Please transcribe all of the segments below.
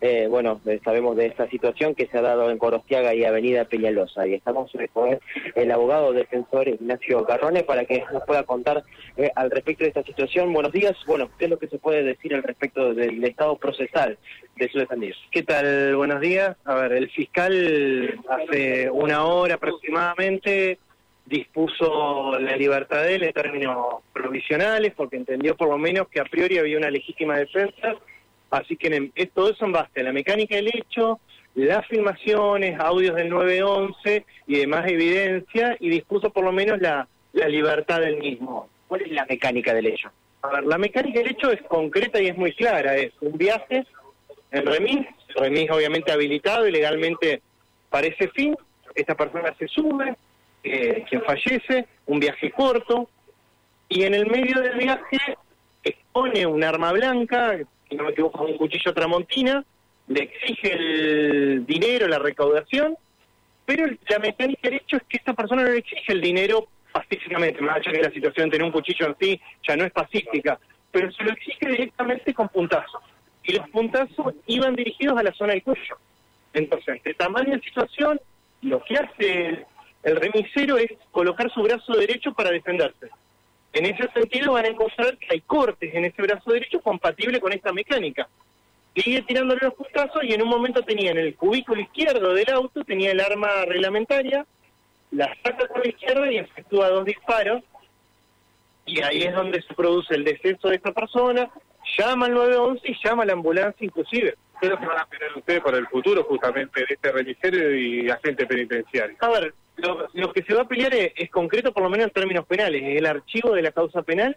eh, bueno, eh, sabemos de esta situación que se ha dado en Corostiaga y Avenida Peñalosa. Y estamos con el abogado defensor Ignacio Carrone para que nos pueda contar eh, al respecto de esta situación. Buenos días. Bueno, ¿qué es lo que se puede decir al respecto del estado procesal de su defendido? ¿Qué tal? Buenos días. A ver, el fiscal hace una hora aproximadamente dispuso la libertad de él en términos provisionales porque entendió por lo menos que a priori había una legítima defensa Así que todo eso en base a la mecánica del hecho, las filmaciones, audios del 911 y demás evidencia, y dispuso por lo menos la, libertad del mismo. ¿Cuál es la mecánica del hecho? A ver, la mecánica del hecho es concreta y es muy clara. Es un viaje en remis, remis obviamente habilitado y legalmente para ese fin. Esta persona se sube, eh, quien fallece, un viaje corto, y en el medio del viaje expone un arma blanca, si no me equivoco, un cuchillo tramontina, le exige el dinero, la recaudación, pero la mecánica del hecho es que esta persona no le exige el dinero pacíficamente, más allá que la situación de tener un cuchillo en sí ya no es pacífica, pero se lo exige directamente con puntazos. Y los puntazos iban dirigidos a la zona del cuello. Entonces, de tamaño de situación, lo que hace el remisero es colocar su brazo derecho para defenderse. En ese sentido van a encontrar que hay cortes en ese brazo derecho compatible con esta mecánica. Sigue tirándole los putazos y en un momento tenía en el cubículo izquierdo del auto, tenía el arma reglamentaria, la saca con la izquierda y efectúa dos disparos. Y ahí es donde se produce el descenso de esta persona, llama al 911 y llama a la ambulancia inclusive. ¿Qué es lo que van a esperar ustedes para el futuro justamente de este religioso y agente penitenciario? A ver, lo, que se va a pelear es, concreto, por lo menos en términos penales, el archivo de la causa penal,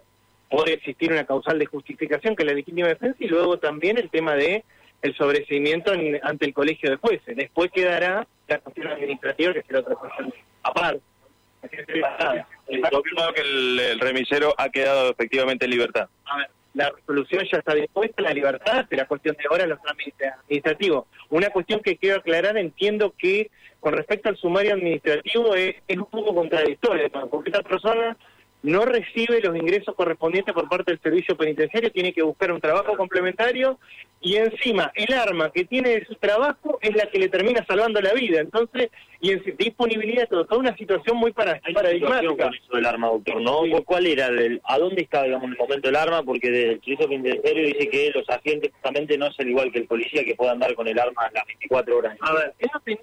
puede existir una causal de justificación que es la legítima defensa y luego también el tema de el sobreseimiento ante el colegio de jueces. Después quedará la cuestión administrativa, que será otra cuestión aparte. Confirmado que el, remisero ha quedado efectivamente en libertad. A ver, la resolución ya está dispuesta, la libertad, será cuestión de ahora los trámites administrativos. Una cuestión que quiero aclarar, entiendo que con respecto al sumario administrativo es, es un poco contradictorio, porque esta persona no recibe los ingresos correspondientes por parte del servicio penitenciario, tiene que buscar un trabajo complementario y encima el arma que tiene de su trabajo es la que le termina salvando la vida. Entonces, y en disponibilidad, todo, toda una situación muy para, paradigmática. Con del arma, doctor, ¿no? ¿Cuál era? El, ¿A dónde estaba, digamos, en el momento del arma? Porque desde el servicio penitenciario dice que los agentes justamente no es el igual que el policía que pueda andar con el arma las 24 horas. A ver,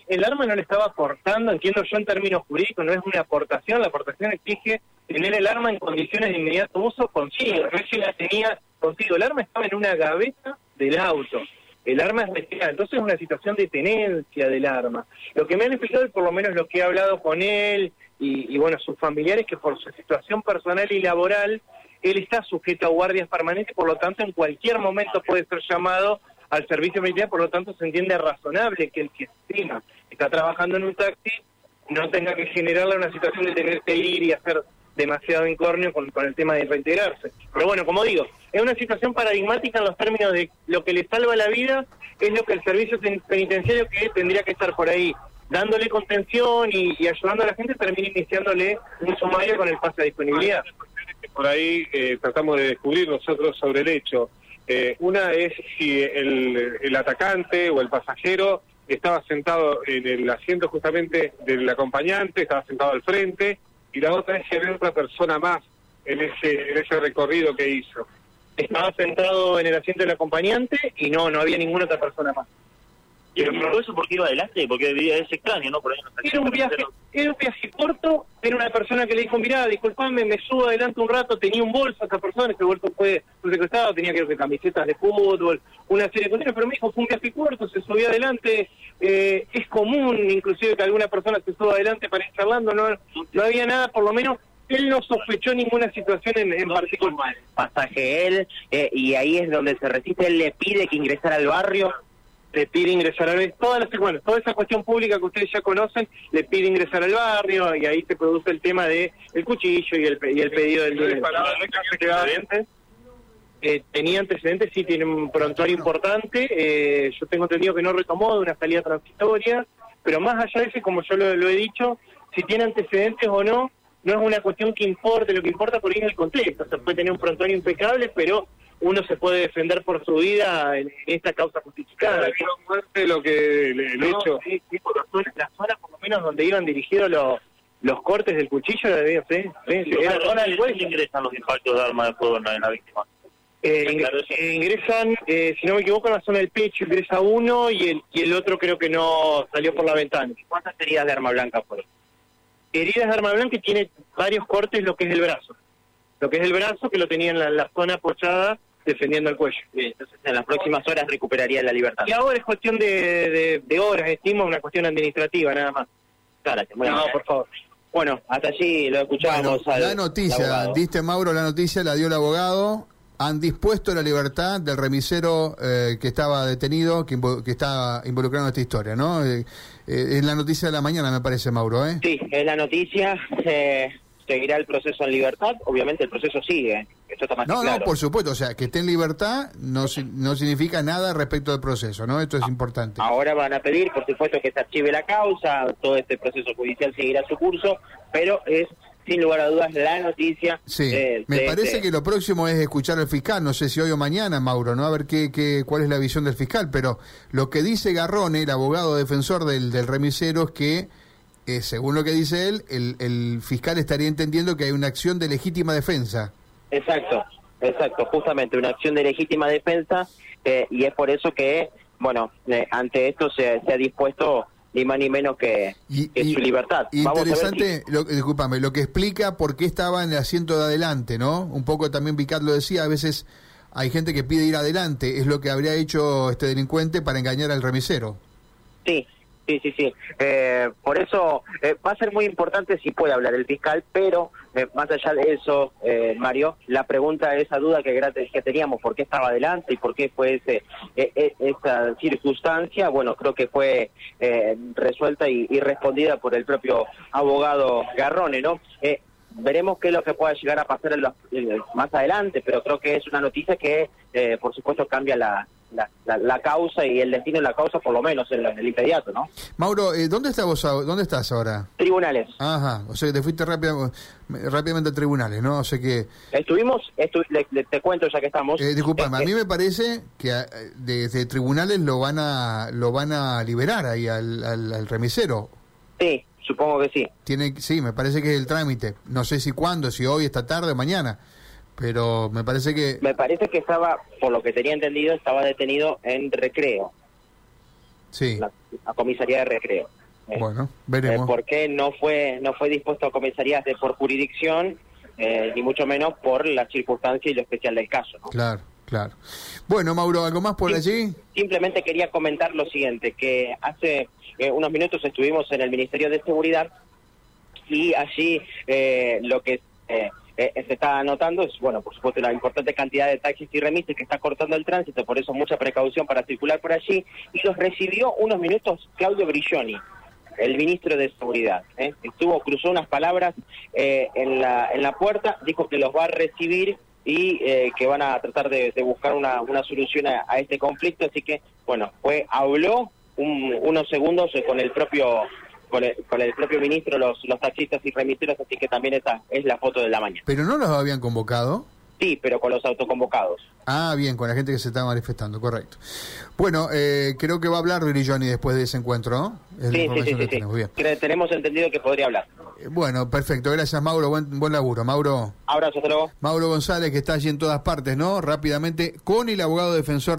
el arma no le estaba aportando, entiendo yo en términos jurídicos, no es una aportación, la aportación exige tener el arma en condiciones de inmediato uso consigo. No la tenía consigo. El arma estaba en una gaveta del auto. El arma es retirada. Entonces es una situación de tenencia del arma. Lo que me han explicado, y por lo menos lo que he hablado con él y, bueno, sus familiares, que por su situación personal y laboral, él está sujeto a guardias permanentes, por lo tanto en cualquier momento puede ser llamado al servicio militar, por lo tanto se entiende razonable que el que estima está trabajando en un taxi no tenga que generarle una situación de tener que ir y hacer demasiado incornio con, con el tema de reintegrarse. Pero bueno, como digo, es una situación paradigmática en los términos de lo que le salva la vida es lo que el servicio penitenciario que tendría que estar por ahí dándole contención y, ayudando a la gente termina iniciándole un sumario con el pase de disponibilidad. Por ahí eh, tratamos de descubrir nosotros sobre el hecho. Eh, una es si el, el atacante o el pasajero estaba sentado en el asiento justamente del acompañante, estaba sentado al frente, y la otra es que había otra persona más en ese, en ese recorrido que hizo. Estaba sentado en el asiento del acompañante y no, no había ninguna otra persona más. ¿Y todo eso porque iba adelante? Porque es extraño, ¿no? Por ahí era, un viaje, era un viaje corto, era una persona que le dijo, mirá, disculpame, me subo adelante un rato, tenía un bolso esa persona, ese bolso fue secuestrado, tenía que camisetas de fútbol, una serie de cosas, pero me dijo, fue un viaje corto, se subió adelante, eh, es común inclusive que alguna persona se suba adelante para ir charlando, no, no había nada, por lo menos él no sospechó ninguna situación en, en particular. Pasaje él, eh, y ahí es donde se resiste, él le pide que ingresara al barrio le pide ingresar al toda bueno, toda esa cuestión pública que ustedes ya conocen, le pide ingresar al barrio y ahí se produce el tema de el cuchillo y el, y el pedido del. Eh, tenía antecedentes, sí, tiene un prontuario importante. Eh, yo tengo entendido que no retomó de una salida transitoria, pero más allá de eso, como yo lo, he dicho, si tiene antecedentes o no, no es una cuestión que importe, lo que importa por ahí es el contexto. O sea, puede tener un prontuario impecable, pero uno se puede defender por su vida en, esta causa justificada. muerte lo que el, el hecho. Sí, sí, por la zona, la zona por lo menos donde iban dirigidos los los cortes del cuchillo la debía ser. Sí, Sí, era zona del ¿Dónde cuello. ingresan los impactos de arma de fuego en la, en la víctima? Eh, claro, sí. ingresan, eh, si no me equivoco, en la zona del pecho ingresa uno y el y el otro creo que no salió por la ventana. ¿Cuántas heridas de arma blanca fueron? Heridas de arma blanca y tiene varios cortes lo que es el brazo. Lo que es el brazo que lo tenía en la, la zona apoyada defendiendo el cuello. Entonces en las próximas horas recuperaría la libertad. Y ahora es cuestión de, de, de horas, estimo, una cuestión administrativa nada más. Claro, muy No, por favor. Bueno, hasta allí lo Bueno, escuchábamos al la noticia, diste Mauro, la noticia la dio el abogado. Han dispuesto la libertad del remisero eh, que estaba detenido, que, invo- que está involucrado en esta historia, ¿no? Eh, eh, es la noticia de la mañana, me parece, Mauro, ¿eh? Sí, es la noticia. eh, seguirá el proceso en libertad. Obviamente el proceso sigue. Esto está más que No, claro. no, por supuesto, o sea, que esté en libertad no, no significa nada respecto del proceso, ¿no? Esto es importante. Ahora van a pedir, por supuesto, que se archive la causa, todo este proceso judicial seguirá su curso, pero es, sin lugar a dudas, la noticia. Sí, eh, me de parece que lo próximo es escuchar al fiscal, no sé si hoy o mañana, Mauro, ¿no? A ver qué, qué, cuál es la visión del fiscal, pero lo que dice Garrone, el abogado defensor del, del remisero, es que, eh, según lo que dice él, el, el fiscal estaría entendiendo que hay una acción de legítima defensa. Exacto, exacto, justamente una acción de legítima defensa eh, y es por eso que, bueno, eh, ante esto se, se ha dispuesto ni más ni menos que, que su libertad. Vamos si- Interesante, lo, discúlpame, lo que explica por qué estaba en el asiento de adelante, ¿no? Un poco también Picat lo decía, a veces hay gente que pide ir adelante, es lo que habría hecho este delincuente para engañar al remisero. Sí, sí, sí, sí. Eh, por eso eh, va a ser muy importante si puede hablar el fiscal, pero eh, más allá de eso, eh, Mario, la pregunta, esa duda que, teníamos, ¿por qué estaba adelante y por qué fue ese, eh, eh, esa circunstancia? Bueno, creo que fue eh, resuelta y, y respondida por el propio abogado Garrone, ¿no? Eh, Veremos qué es lo que pueda llegar a pasar en los- más adelante, pero creo que es una noticia que, por supuesto, cambia la, la, la- la causa y el destino de la causa, por lo menos en, la- en el inmediato, ¿no? Mauro, eh, ¿dónde, estás vos? ¿dónde estás ahora? Tribunales. Ajá, o sea que te fuiste rápida- rápidamente a tribunales, ¿no? O sea que, Estuvimos, estu- le- le- te cuento ya que estamos. eh, disculpame, a Eh, mí me parece que eh, desde tribunales lo van a lo van a liberar ahí al, al, al remisero. Sí, supongo que sí. Tiene, sí, me parece que es el trámite. No sé si cuándo, si hoy, esta tarde o mañana, pero me parece que... Me parece que estaba, por lo que tenía entendido, estaba detenido en recreo, Sí, la, la comisaría de recreo. Eh, bueno, eh, veremos. ¿Por qué no fue, no fue dispuesto a comisarías de por jurisdicción, eh, ni mucho menos por la circunstancia y lo especial del caso? ¿no? Claro, claro. Bueno, Mauro, ¿algo más por allí? Simplemente quería comentar lo siguiente, que hace eh, unos minutos estuvimos en el Ministerio de Seguridad y allí eh, lo que eh, eh, está notando es, bueno, por supuesto, una importante cantidad de taxis y remises que está cortando el tránsito, por eso mucha precaución para circular por allí, y los recibió unos minutos Claudio Brilloni, el ministro de Seguridad. ¿eh? Estuvo, cruzó unas palabras eh, en, la, en la puerta, dijo que los va a recibir y eh, que van a tratar de, de buscar una, una solución a, a este conflicto, así que, bueno, fue, habló un- unos segundos eh, con el propio con el, con el propio ministro, los, los taxistas y remiseros, así que también esa es la foto de la mañana. ¿Pero no los habían convocado? Sí, pero con los autoconvocados. Ah, bien, con la gente que se está manifestando, correcto. Bueno, eh, creo que va a hablar Brilloni después de ese encuentro, ¿no? Es Sí, sí, sí, que sí, tenemos, bien. Tenemos entendido que podría hablar. Eh, Bueno, perfecto, gracias Mauro, buen, buen laburo. Mauro, Abrazo, hasta luego. Mauro González, que está allí en todas partes, ¿no? Rápidamente, con el abogado defensor